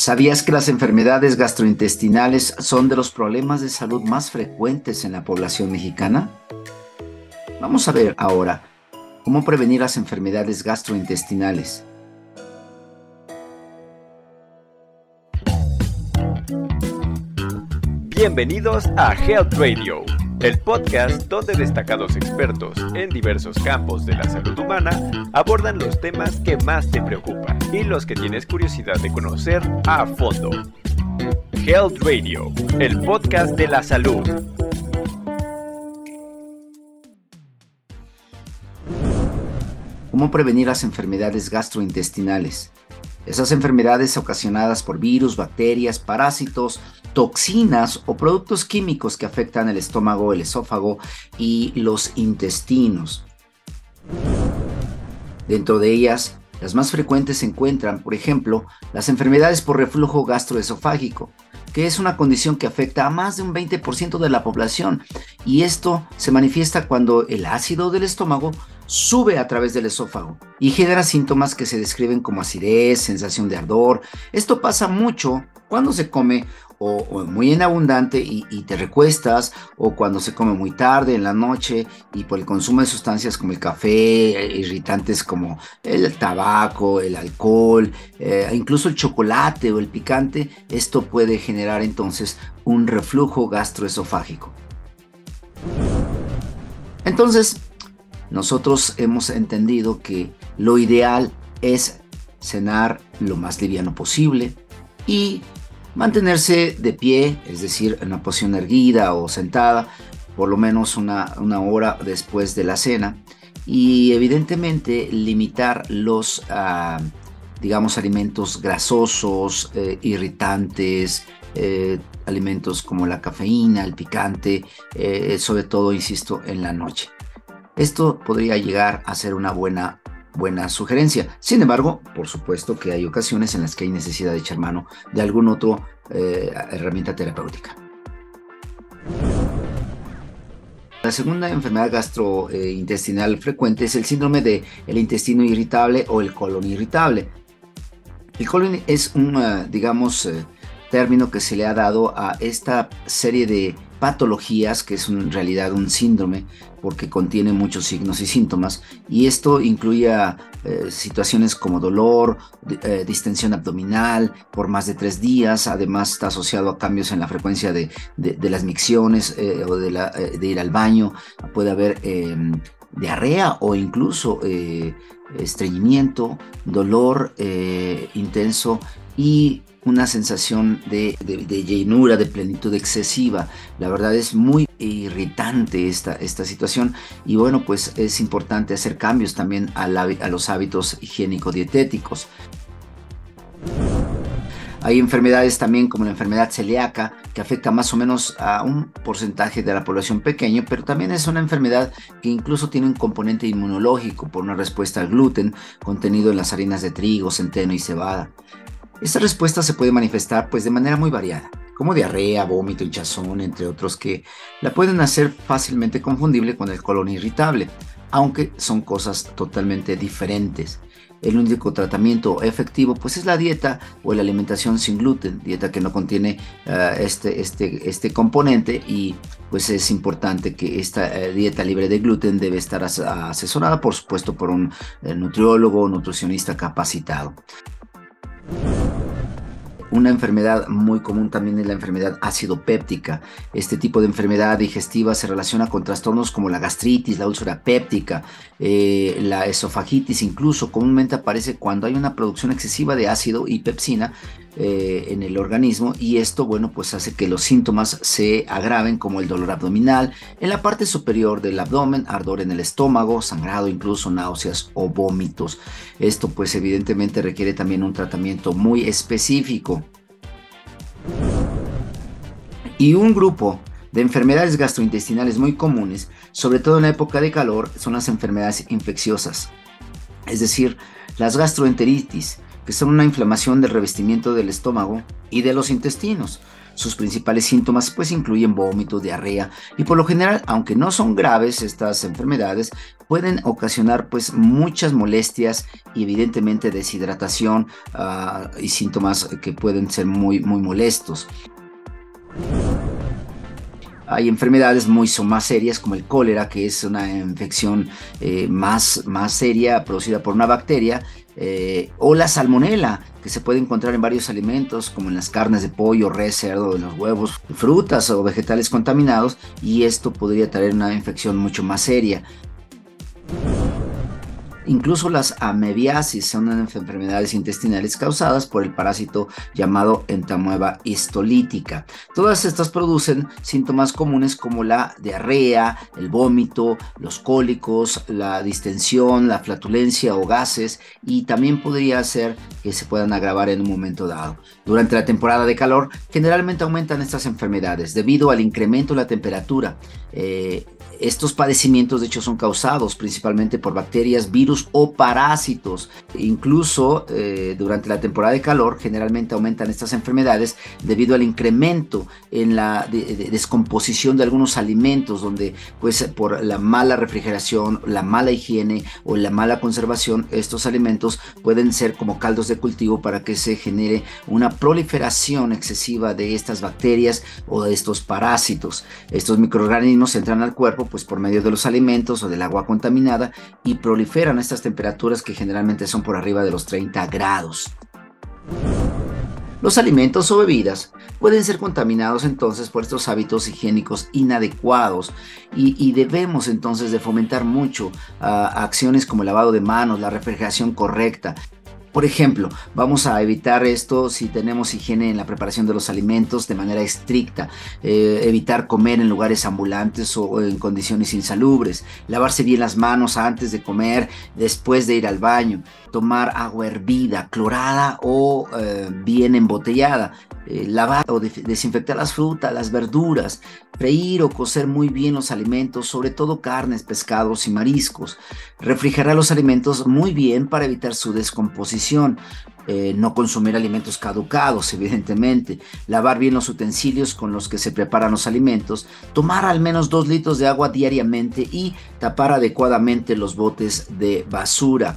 ¿Sabías que las enfermedades gastrointestinales son de los problemas de salud más frecuentes en la población mexicana? Vamos a ver ahora cómo prevenir las enfermedades gastrointestinales. Bienvenidos a Health Radio el podcast donde destacados expertos en diversos campos de la salud humana abordan los temas que más te preocupan y los que tienes curiosidad de conocer a fondo. Health Radio, el podcast de la salud. ¿Cómo prevenir las enfermedades gastrointestinales? Esas enfermedades ocasionadas por virus, bacterias, parásitos, toxinas o productos químicos que afectan el estómago, el esófago y los intestinos. Dentro de ellas, las más frecuentes se encuentran, por ejemplo, las enfermedades por reflujo gastroesofágico, que es una condición que afecta a más de un 20% de la población y esto se manifiesta cuando el ácido del estómago sube a través del esófago y genera síntomas que se describen como acidez, sensación de ardor. Esto pasa mucho cuando se come o, muy en abundante y, te recuestas, o cuando se come muy tarde en la noche y por el consumo de sustancias como el café, irritantes como el tabaco, el alcohol, eh, incluso el chocolate o el picante, esto puede generar entonces un reflujo gastroesofágico. Entonces, nosotros hemos entendido que lo ideal es cenar lo más liviano posible y Mantenerse de pie, es decir, en una posición erguida o sentada, por lo menos una, hora después de la cena. Y evidentemente limitar los, ah, digamos, alimentos grasosos, eh, irritantes, eh, alimentos como la cafeína, el picante, eh, sobre todo, insisto, en la noche. Esto podría llegar a ser una buena buena sugerencia. Sin embargo, por supuesto que hay ocasiones en las que hay necesidad de echar mano de alguna otra eh, herramienta terapéutica. La segunda enfermedad gastrointestinal frecuente es el síndrome del el intestino irritable o el colon irritable. El colon es un, eh, digamos, eh, término que se le ha dado a esta serie de patologías, que es en realidad un síndrome, porque contiene muchos signos y síntomas, y esto incluye eh, situaciones como dolor, eh, distensión abdominal por más de tres días, además está asociado a cambios en la frecuencia de, las micciones eh, o de, de, ir al baño, puede haber em, diarrea o incluso estreñimiento, dolor intenso y una sensación de, llenura, de plenitud excesiva. La verdad es muy irritante esta, situación y bueno, pues es importante hacer cambios también a, a los hábitos higiénico-dietéticos. Hay enfermedades también como la enfermedad celíaca que afecta más o menos a un porcentaje de la población pequeño, pero también es una enfermedad que incluso tiene un componente inmunológico por una respuesta al gluten contenido en las harinas de trigo, centeno y cebada. Esta respuesta se puede manifestar pues de manera muy variada, como diarrea, vómito, hinchazón, entre otros que la pueden hacer fácilmente confundible con el colon irritable, aunque son cosas totalmente diferentes. El único tratamiento efectivo pues es la dieta o la alimentación sin gluten, dieta que no contiene eh, este, este, este componente y pues es importante que esta eh, dieta libre de gluten debe estar asesorada por supuesto por un eh, nutriólogo o nutricionista capacitado. Una enfermedad muy común también es la enfermedad ácido péptica. Este tipo de enfermedad digestiva se relaciona con trastornos como la gastritis, la úlcera péptica, eh, la esofagitis, incluso comúnmente aparece cuando hay una producción excesiva de ácido y pepsina eh, en el organismo y esto, bueno, pues hace que los síntomas se agraven como el dolor abdominal en la parte superior del abdomen, ardor en el estómago, sangrado, incluso náuseas o vómitos. Esto pues evidentemente requiere también un tratamiento muy específico. Y un grupo de enfermedades gastrointestinales muy comunes, sobre todo en la época de calor, son las enfermedades infecciosas, es decir, las gastroenteritis, que son una inflamación del revestimiento del estómago y de los intestinos. Sus principales síntomas pues incluyen vómito, diarrea y por lo general, aunque no son graves estas enfermedades, pueden ocasionar pues muchas molestias y evidentemente deshidratación uh, y síntomas que pueden ser muy muy molestos. Hay enfermedades muy son más serias como el cólera, que es una infección eh, más, más seria producida por una bacteria, eh, o la salmonela, que se puede encontrar en varios alimentos, como en las carnes de pollo, res, cerdo, en los huevos, frutas o vegetales contaminados, y esto podría traer una infección mucho más seria. Incluso las amebiasis son enfermedades intestinales causadas por el parásito llamado entamueba histolítica. Todas estas producen síntomas comunes como la diarrea, el vómito, los cólicos, la distensión, la flatulencia o gases y también podría ser que se puedan agravar en un momento dado. Durante la temporada de calor generalmente aumentan estas enfermedades debido al incremento de la temperatura. Eh, estos padecimientos de hecho son causados principalmente por bacterias, virus o parásitos. Incluso eh, durante la temporada de calor generalmente aumentan estas enfermedades debido al incremento en la descomposición de algunos alimentos donde pues por la mala refrigeración, la mala higiene o la mala conservación estos alimentos pueden ser como caldos de cultivo para que se genere una proliferación excesiva de estas bacterias o de estos parásitos. Estos microorganismos entran al cuerpo pues por medio de los alimentos o del agua contaminada y proliferan estas temperaturas que generalmente son por arriba de los 30 grados. Los alimentos o bebidas pueden ser contaminados entonces por estos hábitos higiénicos inadecuados y, debemos entonces de fomentar mucho ah, acciones como el lavado de manos, la refrigeración correcta, por ejemplo, vamos a evitar esto si tenemos higiene en la preparación de los alimentos de manera estricta, eh, evitar comer en lugares ambulantes o en condiciones insalubres, lavarse bien las manos antes de comer, después de ir al baño, tomar agua hervida, clorada o eh, bien embotellada, eh, lavar o desinfectar las frutas, las verduras, freír o cocer muy bien los alimentos, sobre todo carnes, pescados y mariscos, refrigerar los alimentos muy bien para evitar su descomposición, eh, no consumir alimentos caducados, evidentemente, lavar bien los utensilios con los que se preparan los alimentos, tomar al menos dos litros de agua diariamente y tapar adecuadamente los botes de basura.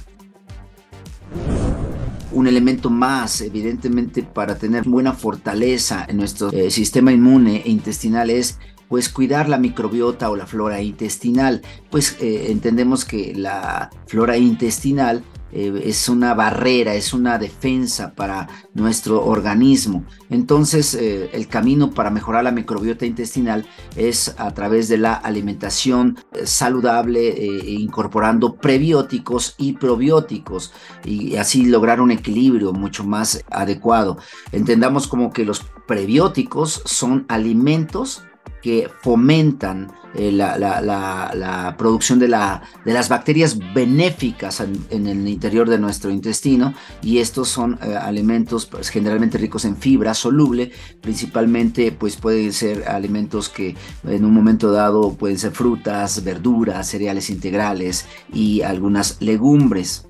Un elemento más, evidentemente, para tener buena fortaleza en nuestro eh, sistema inmune e intestinal es pues cuidar la microbiota o la flora intestinal, pues eh, entendemos que la flora intestinal eh, es una barrera, es una defensa para nuestro organismo. Entonces, eh, el camino para mejorar la microbiota intestinal es a través de la alimentación eh, saludable, incorporando prebióticos y probióticos y así lograr un equilibrio mucho más adecuado. Entendamos como que los prebióticos son alimentos que fomentan eh, la, producción de, las bacterias benéficas en, el interior de nuestro intestino y estos son eh, alimentos pues, generalmente ricos en fibra soluble, principalmente pues pueden ser alimentos que en un momento dado pueden ser frutas, verduras, cereales integrales y algunas legumbres.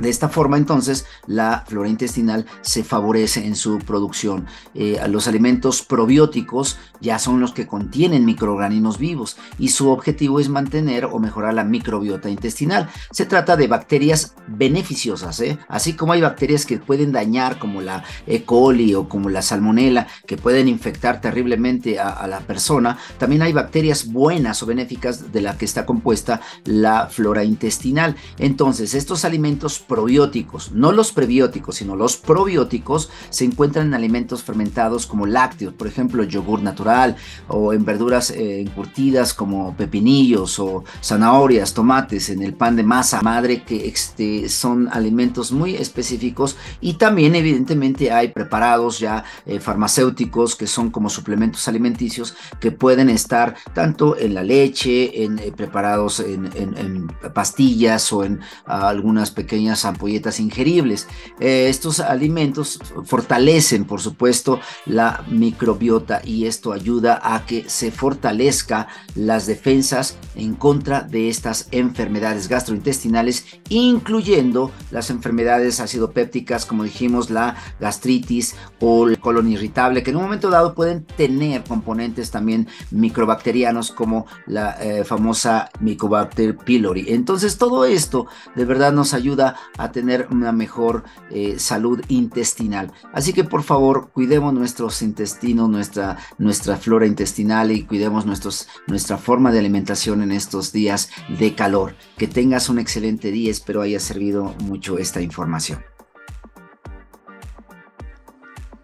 De esta forma, entonces, la flora intestinal se favorece en su producción. Eh, los alimentos probióticos ya son los que contienen microorganismos vivos y su objetivo es mantener o mejorar la microbiota intestinal. Se trata de bacterias beneficiosas, ¿eh? así como hay bacterias que pueden dañar, como la E. coli o como la salmonela, que pueden infectar terriblemente a, a la persona. También hay bacterias buenas o benéficas de la que está compuesta la flora intestinal. Entonces, estos alimentos probióticos, no los prebióticos, sino los probióticos, se encuentran en alimentos fermentados como lácteos, por ejemplo, yogur natural, o en verduras eh, encurtidas como pepinillos o zanahorias, tomates, en el pan de masa madre, que este, son alimentos muy específicos. Y también, evidentemente, hay preparados ya eh, farmacéuticos que son como suplementos alimenticios que pueden estar tanto en la leche, en eh, preparados en, pastillas o en algunas pequeñas ampolletas ingeribles. Eh, estos alimentos fortalecen, por supuesto, la microbiota y esto ayuda a que se fortalezca las defensas en contra de estas enfermedades gastrointestinales, incluyendo las enfermedades acidopépticas, como dijimos, la gastritis o el colon irritable, que en un momento dado pueden tener componentes también microbacterianos como la eh, famosa Mycobacter pylori. Entonces todo esto de verdad nos ayuda a tener una mejor eh, salud intestinal. Así que por favor cuidemos nuestros intestinos, nuestra, nuestra flora intestinal y cuidemos nuestros, nuestra forma de alimentación en estos días de calor. Que tengas un excelente día, espero haya servido mucho esta información.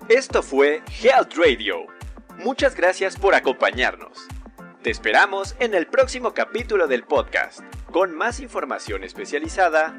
Esto fue Health Radio. Muchas gracias por acompañarnos. Te esperamos en el próximo capítulo del podcast, con más información especializada,